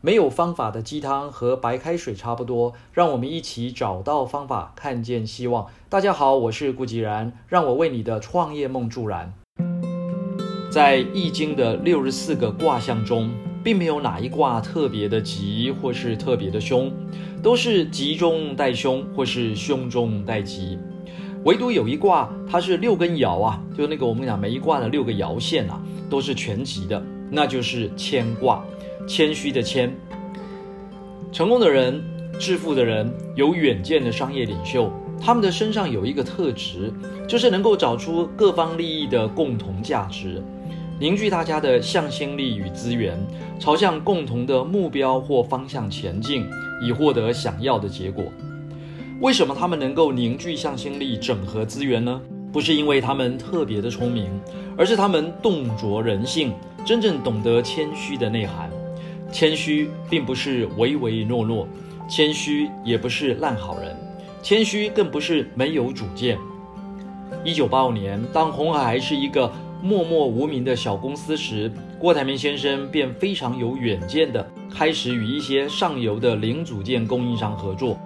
没有方法的鸡汤和白开水差不多，让我们一起找到方法，看见希望。大家好，我是顾吉然，让我为你的创业梦助燃。在易经的六十四个卦象中，并没有哪一卦特别的吉或是特别的凶，都是吉中带凶或是凶中带吉。唯独有一卦，它是六根爻啊，就那个我们讲每一卦的六个爻线啊，都是全吉的，那就是谦卦。谦虚的谦，成功的人、致富的人、有远见的商业领袖，他们的身上有一个特质，就是能够找出各方利益的共同价值，凝聚大家的向心力与资源，朝向共同的目标或方向前进，以获得想要的结果。为什么他们能够凝聚向心力、整合资源呢？不是因为他们特别的聪明，而是他们洞着人性，真正懂得谦虚的内涵。谦虚并不是唯唯诺诺，谦虚也不是烂好人，谦虚更不是没有主见。一九八五年，当红海还是一个默默无名的小公司时，郭台铭先生便非常有远见的开始与一些上游的零组件供应商合作，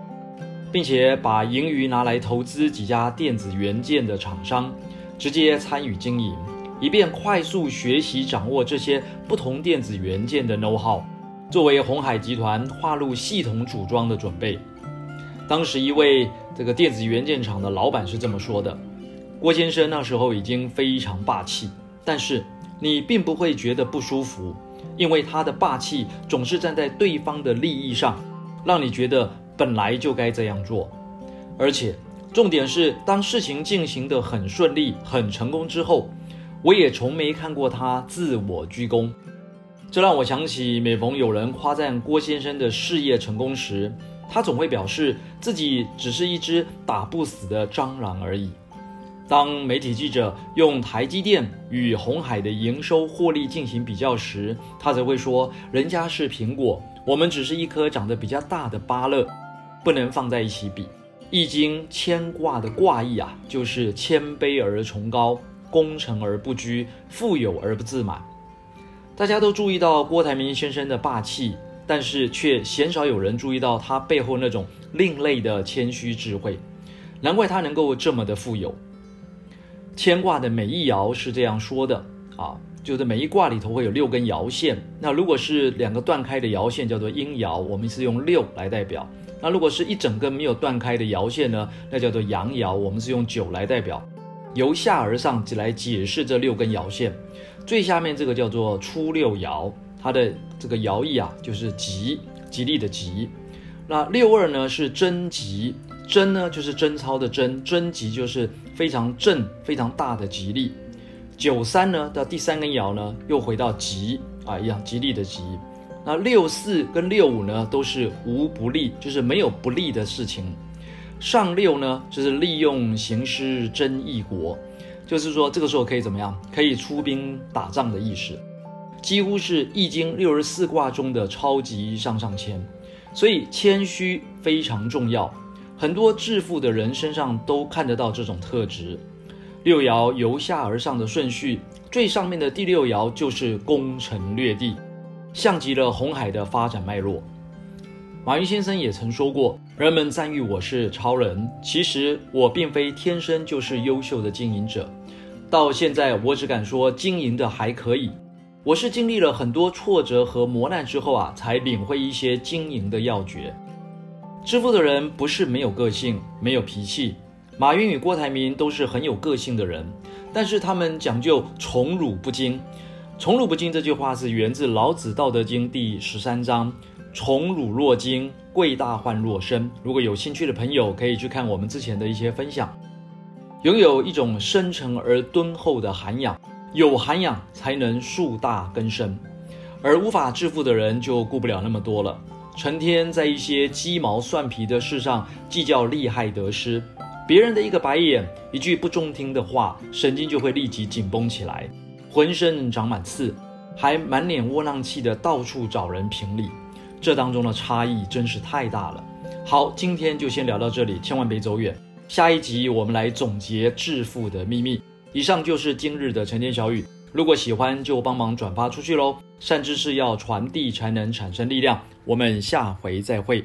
并且把盈余拿来投资几家电子元件的厂商，直接参与经营，以便快速学习掌握这些不同电子元件的 know how。作为红海集团划入系统组装的准备，当时一位这个电子元件厂的老板是这么说的：“郭先生那时候已经非常霸气，但是你并不会觉得不舒服，因为他的霸气总是站在对方的利益上，让你觉得本来就该这样做。而且重点是，当事情进行得很顺利、很成功之后，我也从没看过他自我鞠躬。”这让我想起，每逢有人夸赞郭先生的事业成功时，他总会表示自己只是一只打不死的蟑螂而已。当媒体记者用台积电与红海的营收获利进行比较时，他则会说：“人家是苹果，我们只是一颗长得比较大的芭乐，不能放在一起比。”易经谦卦的卦意啊，就是谦卑而崇高，功成而不居，富有而不自满。大家都注意到郭台铭先生的霸气，但是却鲜少有人注意到他背后那种另类的谦虚智慧。难怪他能够这么的富有。牵卦的每一爻是这样说的啊，就是每一卦里头会有六根爻线。那如果是两个断开的爻线，叫做阴爻，我们是用六来代表。那如果是一整根没有断开的爻线呢，那叫做阳爻，我们是用九来代表。由下而上来解释这六根爻线。最下面这个叫做初六爻，它的这个爻意啊，就是吉，吉利的吉。那六二呢是贞吉，贞呢就是贞操的贞，贞吉就是非常正、非常大的吉利。九三呢的第三根爻呢又回到吉啊，一样吉利的吉。那六四跟六五呢都是无不利，就是没有不利的事情。上六呢就是利用行师争一国。就是说，这个时候可以怎么样？可以出兵打仗的意思，几乎是易经六十四卦中的超级上上签。所以谦虚非常重要，很多致富的人身上都看得到这种特质。六爻由下而上的顺序，最上面的第六爻就是攻城略地，像极了红海的发展脉络。马云先生也曾说过：“人们赞誉我是超人，其实我并非天生就是优秀的经营者。到现在，我只敢说经营的还可以。我是经历了很多挫折和磨难之后啊，才领会一些经营的要诀。致富的人不是没有个性、没有脾气。马云与郭台铭都是很有个性的人，但是他们讲究宠辱不惊。宠辱不惊这句话是源自老子《道德经》第十三章。”宠辱若惊，贵大患若身。如果有兴趣的朋友，可以去看我们之前的一些分享。拥有一种深沉而敦厚的涵养，有涵养才能树大根深。而无法致富的人就顾不了那么多了，成天在一些鸡毛蒜皮的事上计较利害得失。别人的一个白眼，一句不中听的话，神经就会立即紧绷起来，浑身长满刺，还满脸窝囊气的到处找人评理。这当中的差异真是太大了。好，今天就先聊到这里，千万别走远。下一集我们来总结致富的秘密。以上就是今日的晨间小语，如果喜欢就帮忙转发出去喽。善知识要传递才能产生力量。我们下回再会。